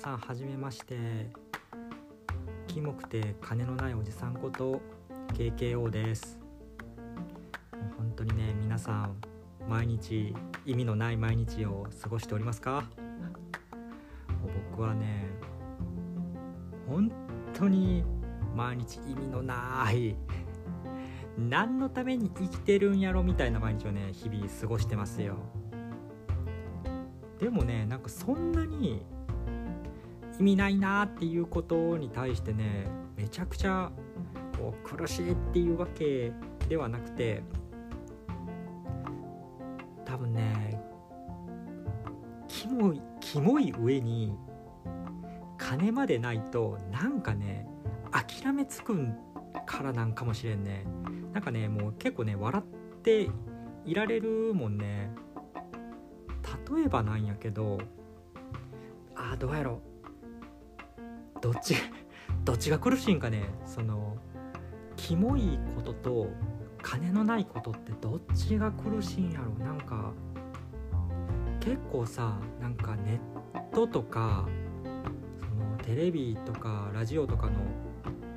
さんはじめまして。キモくて金のないおじさんこと KKO です。もう本当にね皆さん毎日意味のない毎日を過ごしておりますか？僕はね本当に毎日意味のない何のために生きてるんやろみたいな毎日をね日々過ごしてますよ。でもねなんかそんなに意味ないなっていうことに対してねめちゃくちゃこう苦しいっていうわけではなくて多分ねキモいキモい上に金までないとなんかね諦めつくからなんかもしれんね。なんかねもう結構ね笑っていられるもんね。例えばなんやけどあーどうやろどっち どっちが苦しいんかね？そのキモいことと金のないことってどっちが苦しいんやろなんか結構さなんかネットとかそのテレビとかラジオとかの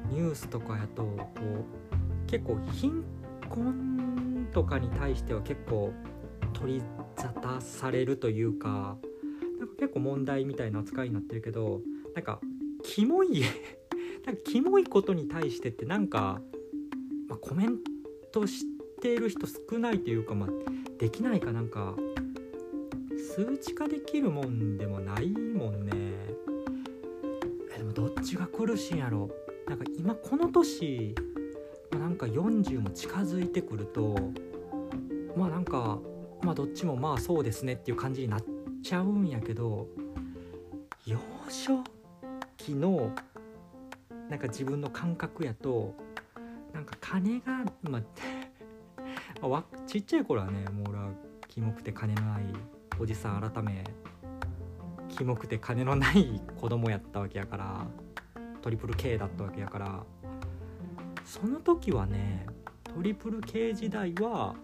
ニュースとかやとこう結構貧困とかに対しては結構取り沙汰されるというかなんか結構問題みたいな扱いになってるけどなんかキモい。なんかキモいことに対してってなんか、まあ、コメントしてる人少ないというか、まあ、できないかなんか数値化できるもんでもないもんね。えでもどっちが苦しいんやろ？なんか今この年なんか40も近づいてくるとまあなんかまあどっちもまあそうですねっていう感じになっちゃうんやけど幼少期のなんか自分の感覚やとなんか金がまあ ちっちゃい頃はねもう俺はキモくて金のないおじさん改めキモくて金のない子供やったわけやからトリプル K だったわけやからその時はねトリプル K 時代は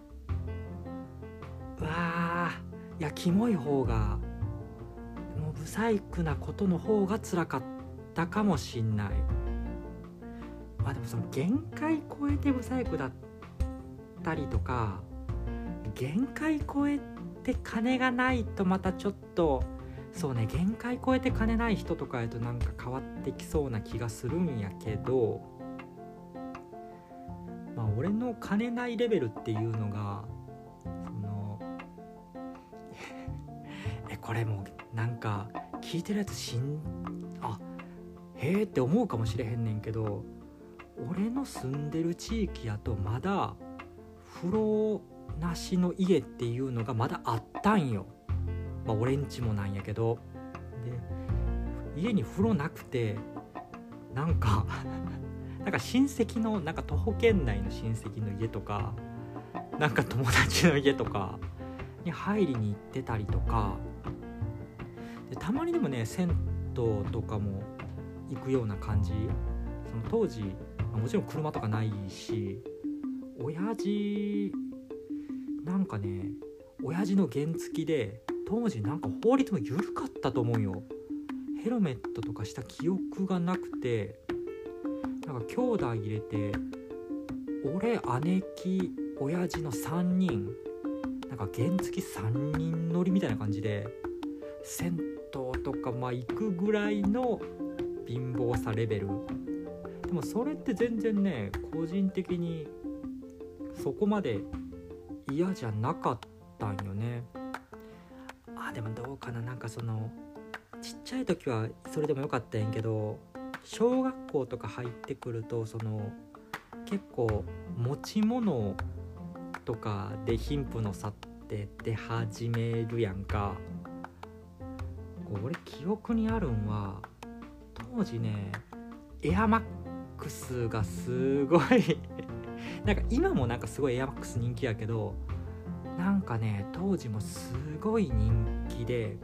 うわーいやキモい方がもうブサイクなことの方が辛かった。かもしんない。まあでもその限界超えてブサイクだったりとか限界超えて金がないとまたちょっとそうね限界超えて金ない人とかやとなんか変わってきそうな気がするんやけどまあ俺の金ないレベルっていうのがその えこれもなんか聞いてるやつしんあへえって思うかもしれへんねんけど俺の住んでる地域やとまだ風呂なしの家っていうのがまだあったんよ。まあ、俺んちもなんやけどで家に風呂なくてなんか なんか親戚のなんか徒歩圏内の親戚の家とかなんか友達の家とかに入りに行ってたりとかでたまにでもね銭湯とかも行くような感じ。その当時もちろん車とかないし親父なんかね親父の原付で当時なんか法律も緩かったと思うよ。ヘルメットとかした記憶がなくてなんか兄弟入れて俺姉貴親父の3人なんか原付3人乗りみたいな感じで銭湯とかまあ行くぐらいの貧乏さレベル。でもそれって全然ね個人的にそこまで嫌じゃなかったんよね。あでもどうかな。なんかそのちっちゃい時はそれでもよかったんやけど小学校とか入ってくるとその結構持ち物とかで貧富の差って出始めるやんか。俺記憶にあるんは当時ねエアマックスがすごい。なんか今もなんかすごいエアマックス人気やけどなんかね当時もすごい人気で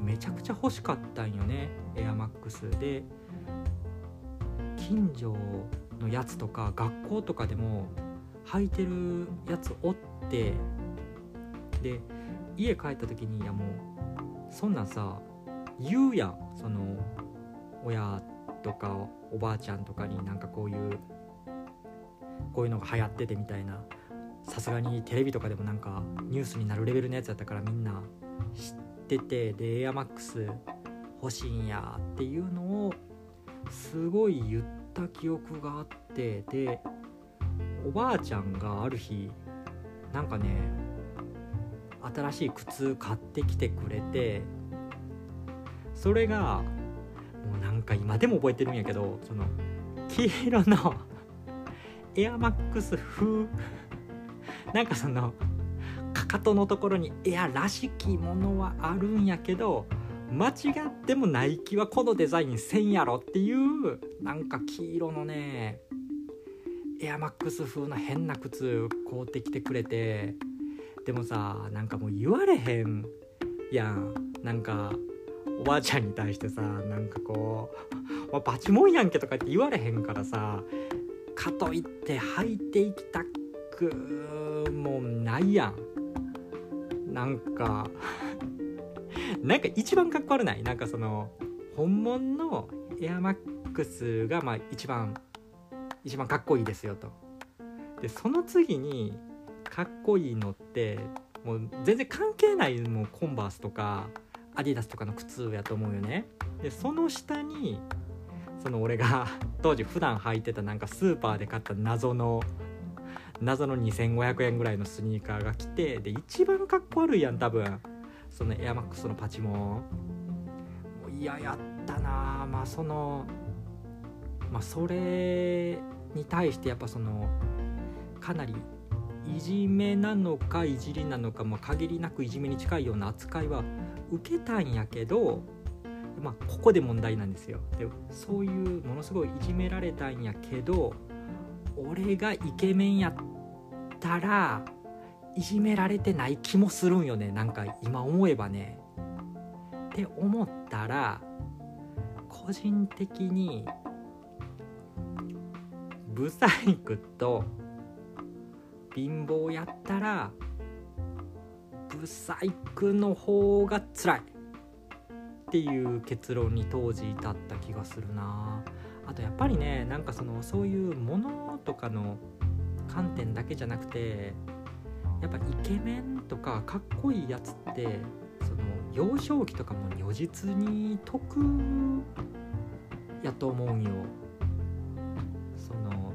めちゃくちゃ欲しかったんよねエアマックス。で近所のやつとか学校とかでも履いてるやつおってで家帰った時にいやもうそんなんさ言うやんその親とかおばあちゃんとかになんかこういうこういうのが流行っててみたいなさすがにテレビとかでもなんかニュースになるレベルのやつやったからみんな知っててでエアマックス欲しいんやっていうのをすごい言った記憶があってでおばあちゃんがある日なんかね新しい靴買ってきてくれてそれがもうなんか今でも覚えてるんやけどその黄色のエアマックス風なんかそのかかとのところにエアらしきものはあるんやけど間違ってもナイキはこのデザインせんやろっていうなんか黄色のねエアマックス風の変な靴買うてきてくれてでもさなんかもう言われへんやん。なんかおばあちゃんに対してさなんかこう「バチモンやんけ」とかって言われへんからさかといって履いていきたくもないやん。なんかなんか一番かっこ悪ない？なんかその本物のエアマックスがまあ一番一番かっこいいですよと。でその次にかっこいいのってもう全然関係ないもうコンバースとか。アディダスとかの靴やと思うよね。でその下にその俺が 当時普段履いてたなんかスーパーで買った謎の謎の2500円ぐらいのスニーカーが来てで一番かっこ悪いやん多分。そのエアマックスのパチモン。もう嫌やったな。まあそのまあそれに対してやっぱそのかなりいじめなのかいじりなのか、まあ、限りなくいじめに近いような扱いは受けたんやけどまあここで問題なんですよ。でそういうものすごいいじめられたんやけど俺がイケメンやったらいじめられてない気もするんよね。なんか今思えばね。って思ったら個人的にブサイクと貧乏やったらブサイクの方が辛いっていう結論に当時至った気がするな。あとやっぱりねなんかそのそういうものとかの観点だけじゃなくてやっぱイケメンとかかっこいいやつってその幼少期とかも如実に得やと思うんよ。その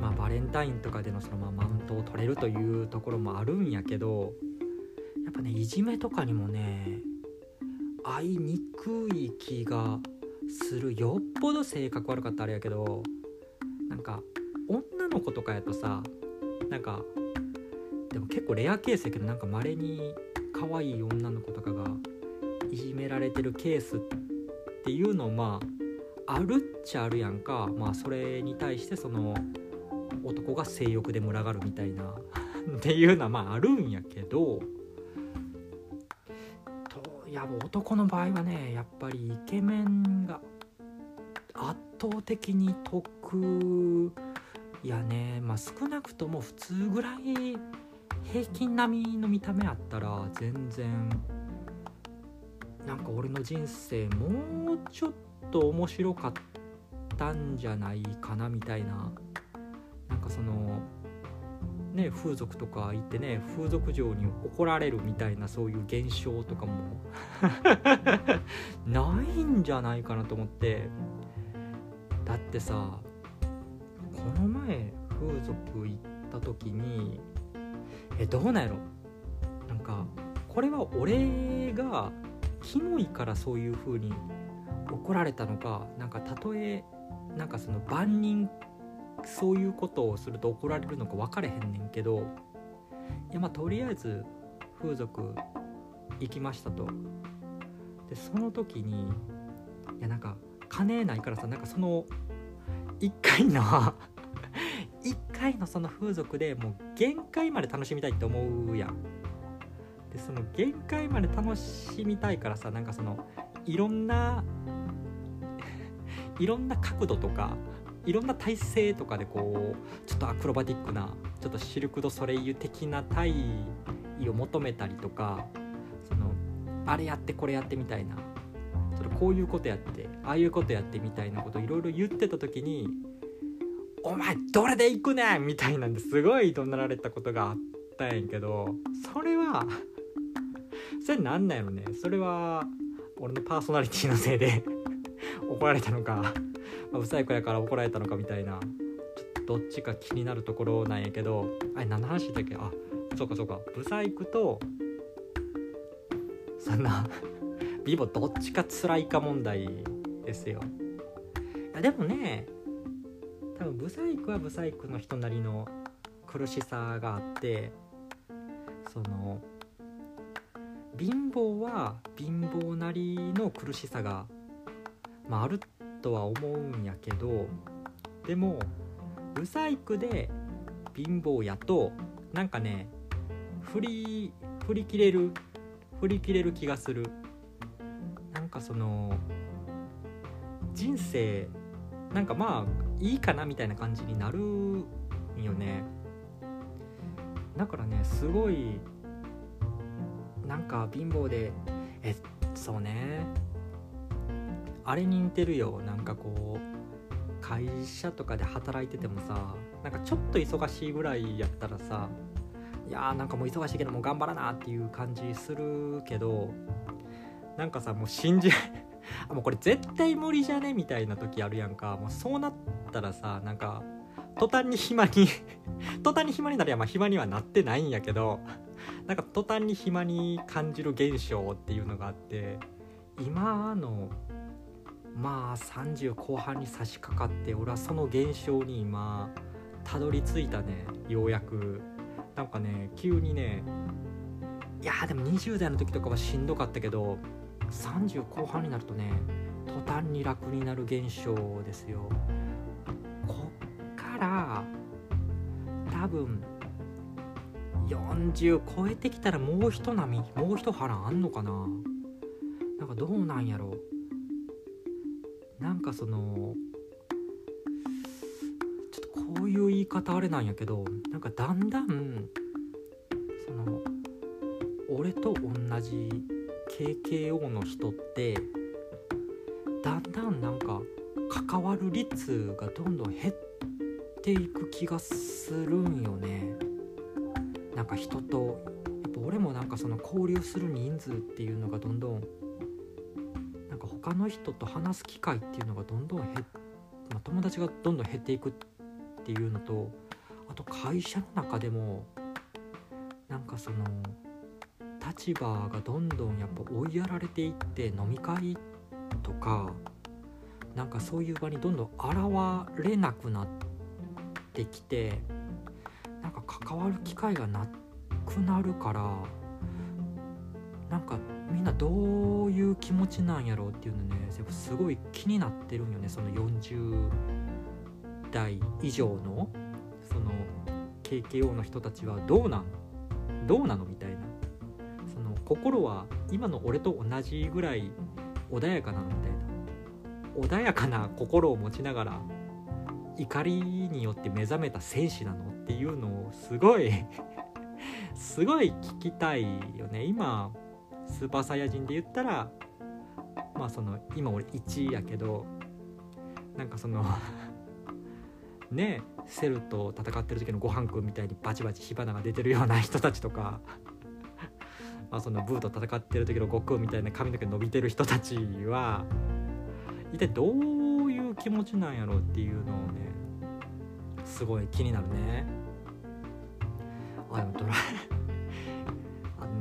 まあバレンタインとかでのそのまあマウントを取れるというところもあるんやけどやっぱねいじめとかにもね会いにくい気がするよっぽど性格悪かったあれやけどなんか女の子とかやとさなんかでも結構レアケースやけどなんか稀に可愛い女の子とかがいじめられてるケースっていうのまああるっちゃあるやんか。まあそれに対してその男が性欲で群がるみたいな っていうのはまああるんやけどや男の場合はねやっぱりイケメンが圧倒的に得いやね。まあ少なくとも普通ぐらい平均並みの見た目あったら全然なんか俺の人生もうちょっと面白かったんじゃないかなみたいな。なんかそのね風俗とか行ってね風俗嬢に怒られるみたいなそういう現象とかも。ないんじゃないかなと思って。だってさこの前風俗行った時にえどうなんやろ？なんかこれは俺がキモいからそういう風に怒られたのかなんかたとえなんかその万人そういうことをすると怒られるのか分かれへんねんけどいやまあとりあえず風俗行きましたと。でその時にいやなんか金ないからさなんかその1回の 1回のその風俗でもう限界まで楽しみたいって思うやん。でその限界まで楽しみたいからさなんかそのいろんな いろんな角度とかいろんな体勢とかでこうちょっとアクロバティックなちょっとシルク・ド・ソレイユ的な体位を求めたりとかそのあれやってこれやってみたいなそこういうことやってああいうことやってみたいなこといろいろ言ってた時に「お前どれで行くねん!」みたいなんですごい怒鳴られたことがあったんやけどそれは それなんなんやろねそれは俺のパーソナリティのせいで 怒られたのか、まあ、不細工やから怒られたのかみたいなちょどっちか気になるところなんやけどあれ何の話だっけ？あそうかそうか。ブサイクとそんなビボどっちか辛いか問題ですよ。いやでもね多分ブサイクはブサイクの人なりの苦しさがあってその貧乏は貧乏なりの苦しさが、まあ、あるとは思うんやけどでもブサイクで貧乏やとなんかね振り振り切れる振り切れる気がする。なんかその人生なんかまあいいかなみたいな感じになるんよね。だからねすごいなんか貧乏でえそうね。あれに似てるよ。なんかこう会社とかで働いててもさなんかちょっと忙しいぐらいやったらさいやーなんかもう忙しいけどもう頑張らなっていう感じするけどなんかさもう信じ あもうこれ絶対無理じゃねみたいな時あるやんか。もうそうなったらさなんか途端に暇に 途端に暇になるやまあ暇にはなってないんやけどなんか途端に暇に感じる現象っていうのがあって今のまあ30後半に差し掛かって俺はその現象に今たどり着いたねようやく。なんかね急にねいやでも20代の時とかはしんどかったけど30後半になるとね途端に楽になる現象ですよ。こっから多分40超えてきたらもう一波もう一波乱あんのかな。なんかどうなんやろ。うなんかそのちょっとこういう言い方あれなんやけどなんかだんだんその俺と同じ KKO の人ってだんだんなんか関わる率がどんどん減っていく気がするんよね。なんか人とやっぱ俺もなんかその交流する人数っていうのがどんどん他の人と話す機会っていうのがどんどん減っ、まあ、友達がどんどん減っていくっていうのとあと会社の中でもなんかその立場がどんどんやっぱ追いやられていって飲み会とかなんかそういう場にどんどん現れなくなってきてなんか関わる機会がなくなるからなんかみんなどういう気持ちなんやろうっていうのねすごい気になってるんよねその40代以上のその KKO の人たちはどうなんどうなのみたいな。その心は今の俺と同じぐらい穏やかなのみたいな。穏やかな心を持ちながら怒りによって目覚めた戦士なのっていうのをすごい すごい聞きたいよね。今スーパーサイヤ人で言ったらまあその今俺1位やけどなんかその ねセルと戦ってる時のごはんくんみたいにバチバチ火花が出てるような人たちとかまあそのブーと戦ってる時の悟空みたいな髪の毛伸びてる人たちは一体どういう気持ちなんやろうっていうのをねすごい気になるね。あでもドラ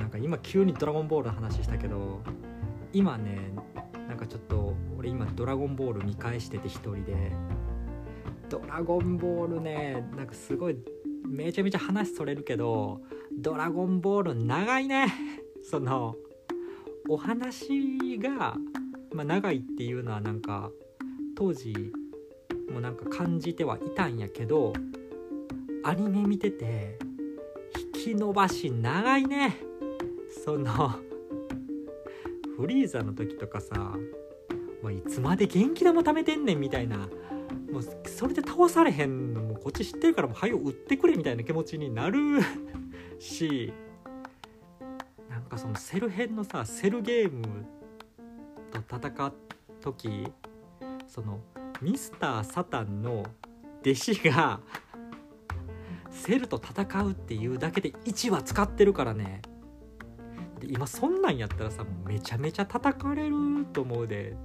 なんか今急に「ドラゴンボール」の話したけど今ねなんかちょっと俺今「ドラゴンボール」見返してて一人で「ドラゴンボールね」なんかすごいめちゃめちゃ話それるけど「ドラゴンボール」長いね。そのお話が、まあ、長いっていうのはなんか当時もなんか感じてはいたんやけどアニメ見てて引き伸ばし長いね。その フリーザの時とかさもういつまで元気玉貯めてんねんみたいなもうそれで倒されへんのもこっち知ってるからもう早う打ってくれみたいな気持ちになる しなんかそのセル編のさセルゲームと戦う時そのミスター・サタンの弟子がセルと戦うっていうだけで1話使ってるからね。で今そんなんやったらさめちゃめちゃ叩かれると思うで。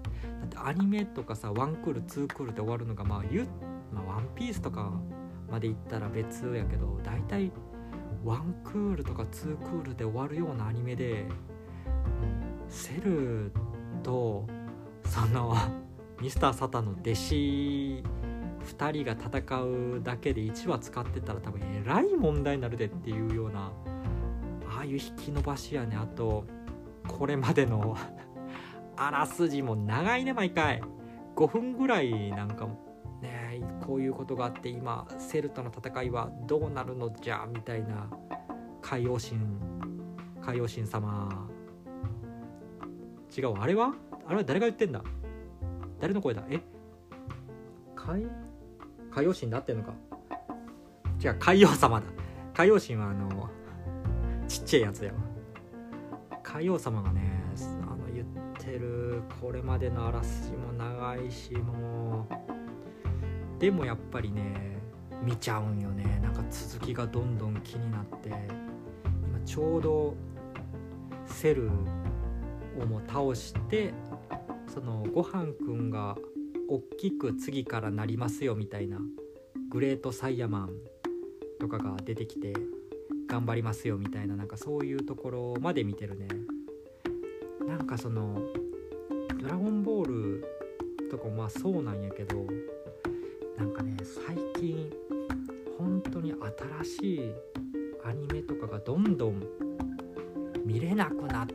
だってアニメとかさワンクールツークールで終わるのがまあ言、まあ、ワンピースとかまでいったら別やけど大体ワンクールとかツークールで終わるようなアニメでセルとそのミスター・サタンの弟子2人が戦うだけで1話使ってたら多分えらい問題になるでっていうようないう引き伸ばしやねあとこれまでの あらすじも長いね毎回。5分ぐらいなんかねこういうことがあって今セルとの戦いはどうなるのじゃみたいな海洋神海洋神様。違うあれは？あれは誰が言ってんだ？誰の声だ？え？海海洋神だってんのか。違う海洋様だ。海洋神はあのちっちゃいやつだよ。海洋様がねあの言ってるこれまでのあらすじも長いしもうでもやっぱりね見ちゃうんよね。なんか続きがどんどん気になって。今ちょうどセルをも倒してそのごはんくんが大きく次からなりますよみたいなグレートサイヤマンとかが出てきて。頑張りますよみたいななんかそういうところまで見てるね。なんかその「ドラゴンボール」とかもまあそうなんやけどなんかね最近本当に新しいアニメとかがどんどん見れなくなっ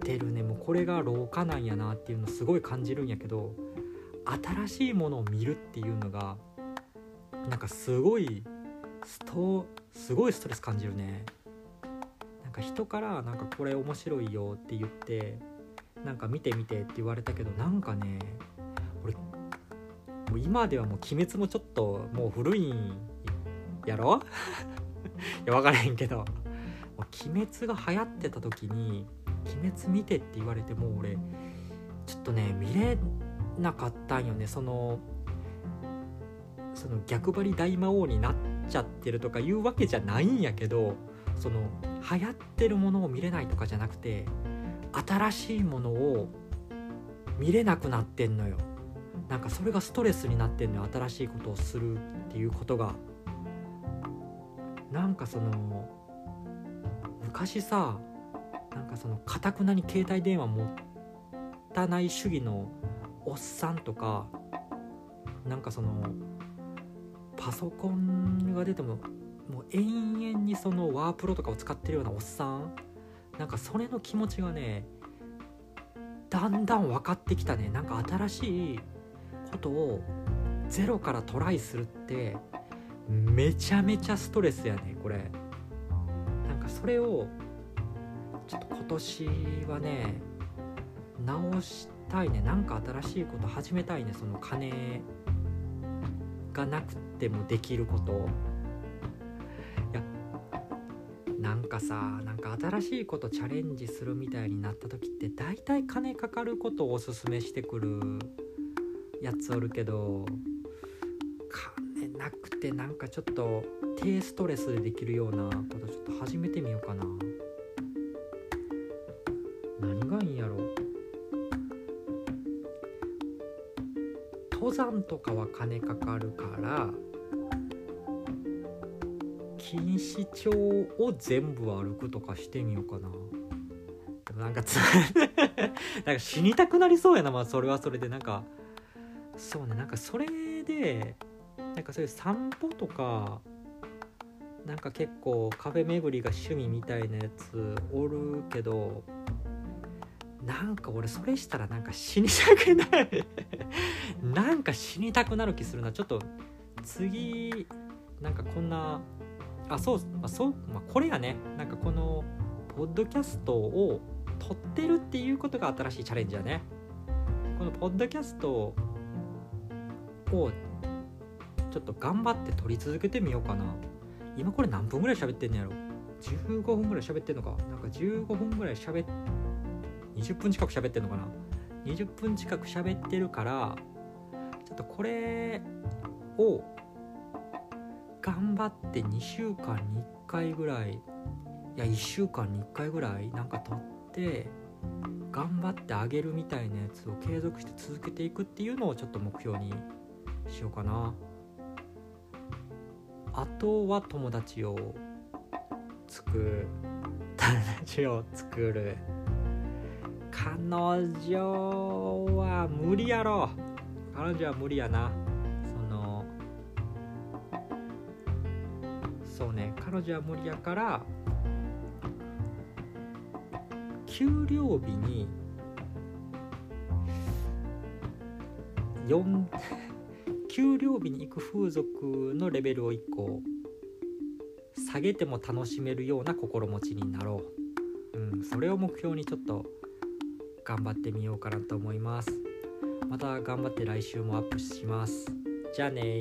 てるね。もうこれが老化なんやなっていうのすごい感じるんやけど新しいものを見るっていうのがなんかすごいストすごいストレス感じるね。なんか人からなんかこれ面白いよって言ってなんか見てみてって言われたけどなんかね俺もう今ではもう鬼滅もちょっともう古いんやろ？いや分からへんけどもう鬼滅が流行ってた時に鬼滅見てって言われてもう俺ちょっとね見れなかったんよね。そのその逆張り大魔王になっちゃってるとかいうわけじゃないんやけどその流行ってるものを見れないとかじゃなくて新しいものを見れなくなってんのよ。なんかそれがストレスになってんのよ新しいことをするっていうことが。なんかその昔さなんかそのかたくなに携帯電話持たない主義のおっさんとかなんかそのパソコンが出てももう延々にそのワープロとかを使ってるようなおっさん？なんかそれの気持ちがねだんだん分かってきたね。なんか新しいことをゼロからトライするってめちゃめちゃストレスやねこれ。なんかそれをちょっと今年はね直したいね。なんか新しいこと始めたいねその金。がなくてもできること。いやなんかさなんか新しいことチャレンジするみたいになった時って大体金かかることをおすすめしてくるやつおるけど金なくてなんかちょっと低ストレスでできるようなことちょっと始めてみようかな。とかは金かかるから錦糸町を全部歩くとかしてみようかな。でもなんかつ なんか死にたくなりそうやな。まあそれはそれでなんかそうね。なんかそれでなんかそういう散歩とかなんか結構カフェ巡りが趣味みたいなやつおるけどなんか俺それしたらなんか死にたくない。なんか死にたくなる気するなちょっと次なんかこんなあそう,、まあ、そう、まあ、これがね。なんかこのポッドキャストを撮ってるっていうことが新しいチャレンジやね。このポッドキャストをちょっと頑張って撮り続けてみようかな。今これ何分ぐらい喋ってんのやろ。15分ぐらい喋ってんのか。なんか15分ぐらい喋って20分近く喋ってんのかな？20分近く喋ってるからちょっとこれを頑張って2週間に1回ぐらいいや1週間に1回ぐらいなんか撮って頑張ってあげるみたいなやつを継続して続けていくっていうのをちょっと目標にしようかな。あとは友達を作る。友達を作る。彼女は無理やろ。彼女は無理やな。そのそうね。彼女は無理やから給料日に4 給料日に行く風俗のレベルを1個下げても楽しめるような心持ちになろう、うん、それを目標にちょっと頑張ってみようかなと思います。また頑張って来週もアップします。じゃあね